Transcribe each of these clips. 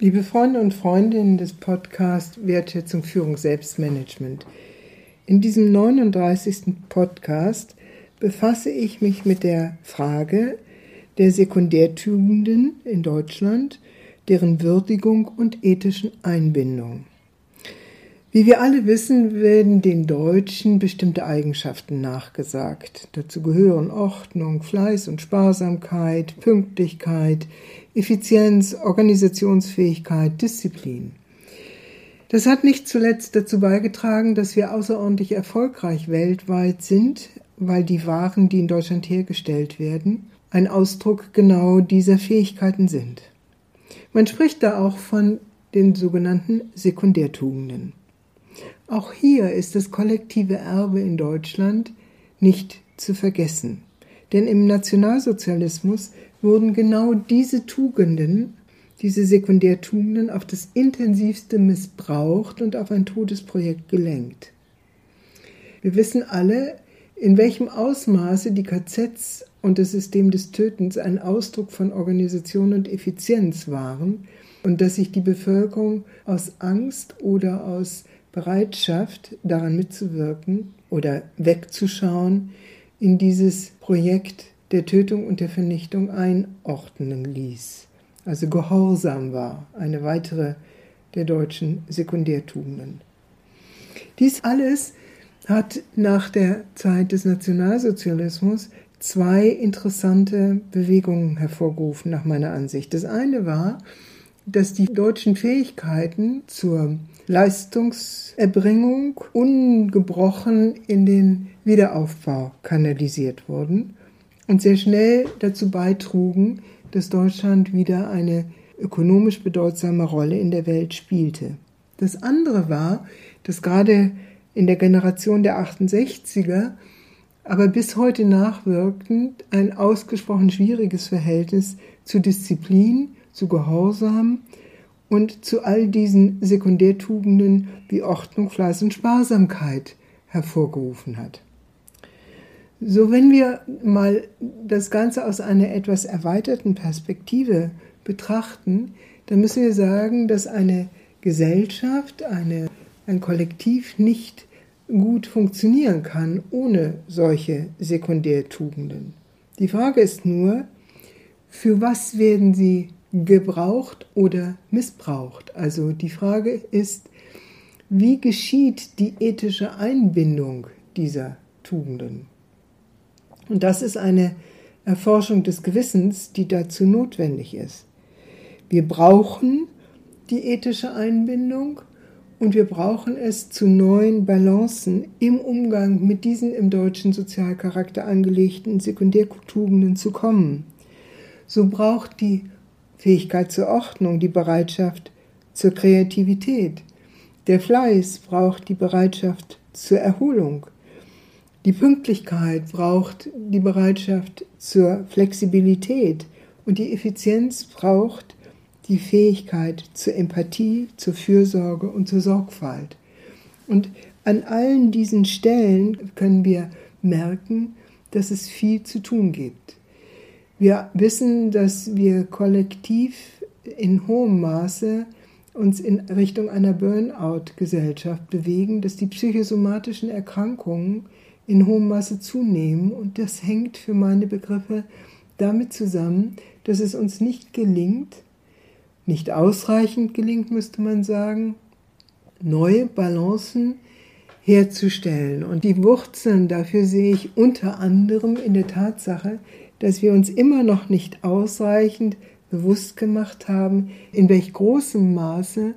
Liebe Freunde und Freundinnen des Podcasts Wertschätzung Führung Selbstmanagement. In diesem 39. Podcast befasse ich mich mit der Frage der Sekundärtugenden in Deutschland, deren Würdigung und ethischen Einbindung. Wie wir alle wissen, werden den Deutschen bestimmte Eigenschaften nachgesagt. Dazu gehören Ordnung, Fleiß und Sparsamkeit, Pünktlichkeit, Effizienz, Organisationsfähigkeit, Disziplin. Das hat nicht zuletzt dazu beigetragen, dass wir außerordentlich erfolgreich weltweit sind, weil die Waren, die in Deutschland hergestellt werden, ein Ausdruck genau dieser Fähigkeiten sind. Man spricht da auch von den sogenannten Sekundärtugenden. Auch hier ist das kollektive Erbe in Deutschland nicht zu vergessen. Denn im Nationalsozialismus wurden genau diese Tugenden, diese Sekundärtugenden auf das intensivste missbraucht und auf ein Todesprojekt gelenkt. Wir wissen alle, in welchem Ausmaße die KZs und das System des Tötens ein Ausdruck von Organisation und Effizienz waren und dass sich die Bevölkerung aus Angst oder aus Bereitschaft, daran mitzuwirken oder wegzuschauen, in dieses Projekt der Tötung und der Vernichtung einordnen ließ. Also gehorsam war, eine weitere der deutschen Sekundärtugenden. Dies alles hat nach der Zeit des Nationalsozialismus zwei interessante Bewegungen hervorgerufen, nach meiner Ansicht. Das eine war, dass die deutschen Fähigkeiten zur Leistungserbringung ungebrochen in den Wiederaufbau kanalisiert wurden und sehr schnell dazu beitrugen, dass Deutschland wieder eine ökonomisch bedeutsame Rolle in der Welt spielte. Das andere war, dass gerade in der Generation der 68er, aber bis heute nachwirkend, ein ausgesprochen schwieriges Verhältnis zu Disziplin, zu Gehorsam und zu all diesen Sekundärtugenden wie Ordnung, Fleiß und Sparsamkeit hervorgerufen hat. So, wenn wir mal das Ganze aus einer etwas erweiterten Perspektive betrachten, dann müssen wir sagen, dass eine Gesellschaft, eine, ein Kollektiv nicht gut funktionieren kann ohne solche Sekundärtugenden. Die Frage ist nur, für was werden sie gebraucht oder missbraucht. Also die Frage ist, wie geschieht die ethische Einbindung dieser Tugenden? Und das ist eine Erforschung des Gewissens, die dazu notwendig ist. Wir brauchen die ethische Einbindung und wir brauchen es zu neuen Balancen im Umgang mit diesen im deutschen Sozialcharakter angelegten Sekundärtugenden zu kommen. So braucht die Fähigkeit zur Ordnung, die Bereitschaft zur Kreativität. Der Fleiß braucht die Bereitschaft zur Erholung. Die Pünktlichkeit braucht die Bereitschaft zur Flexibilität und die Effizienz braucht die Fähigkeit zur Empathie, zur Fürsorge und zur Sorgfalt. Und an allen diesen Stellen können wir merken, dass es viel zu tun gibt. Wir wissen, dass wir kollektiv in hohem Maße uns in Richtung einer Burnout-Gesellschaft bewegen, dass die psychosomatischen Erkrankungen in hohem Maße zunehmen. Und das hängt für meine Begriffe damit zusammen, dass es uns nicht gelingt, nicht ausreichend gelingt, müsste man sagen, neue Balancen herzustellen. Und die Wurzeln dafür sehe ich unter anderem in der Tatsache, dass wir uns immer noch nicht ausreichend bewusst gemacht haben, in welch großem Maße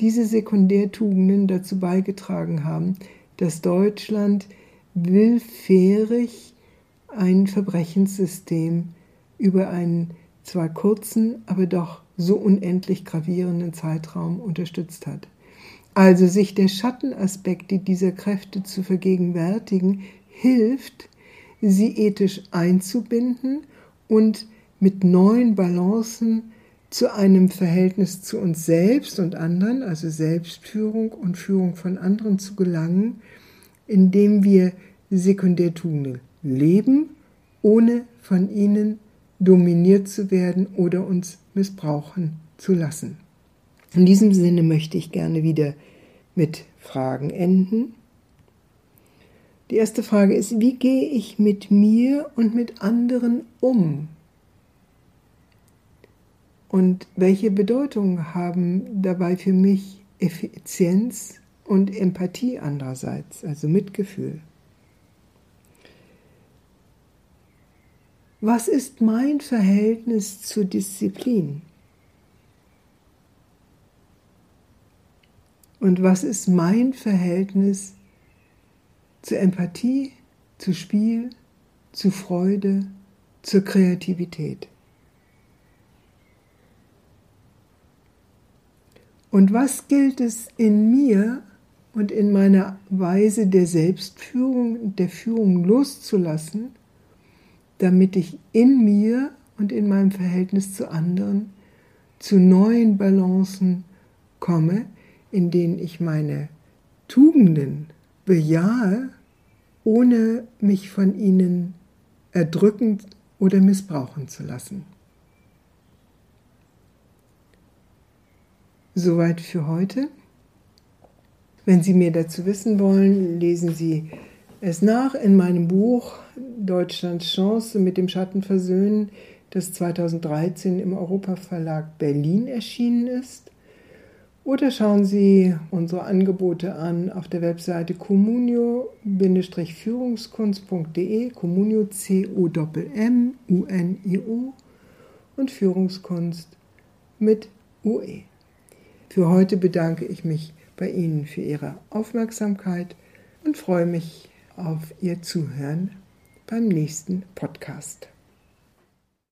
diese Sekundärtugenden dazu beigetragen haben, dass Deutschland willfährig ein Verbrechenssystem über einen zwar kurzen, aber doch so unendlich gravierenden Zeitraum unterstützt hat. Also sich der Schattenaspekte dieser Kräfte zu vergegenwärtigen, hilft, sie ethisch einzubinden und mit neuen Balancen zu einem Verhältnis zu uns selbst und anderen, also Selbstführung und Führung von anderen zu gelangen, indem wir Sekundärtugenden leben, ohne von ihnen dominiert zu werden oder uns missbrauchen zu lassen. In diesem Sinne möchte ich gerne wieder mit Fragen enden. Die erste Frage ist, wie gehe ich mit mir und mit anderen um? Und welche Bedeutung haben dabei für mich Effizienz und Empathie andererseits, also Mitgefühl? Was ist mein Verhältnis zur Disziplin? Und was ist mein Verhältnis zur Empathie, zu Spiel, zu Freude, zur Kreativität? Und was gilt es in mir und in meiner Weise der Selbstführung, der Führung loszulassen, damit ich in mir und in meinem Verhältnis zu anderen zu neuen Balancen komme, in denen ich meine Tugenden bejahe, ohne mich von ihnen erdrücken oder missbrauchen zu lassen. Soweit für heute. Wenn Sie mehr dazu wissen wollen, lesen Sie es nach in meinem Buch Deutschlands Chance mit dem Schatten versöhnen, das 2013 im Europaverlag Berlin erschienen ist. Oder schauen Sie unsere Angebote an auf der Webseite communio-führungskunst.de, Communio C-O-M-M-U-N-I-O und Führungskunst mit UE. Für heute bedanke ich mich bei Ihnen für Ihre Aufmerksamkeit und freue mich auf Ihr Zuhören beim nächsten Podcast.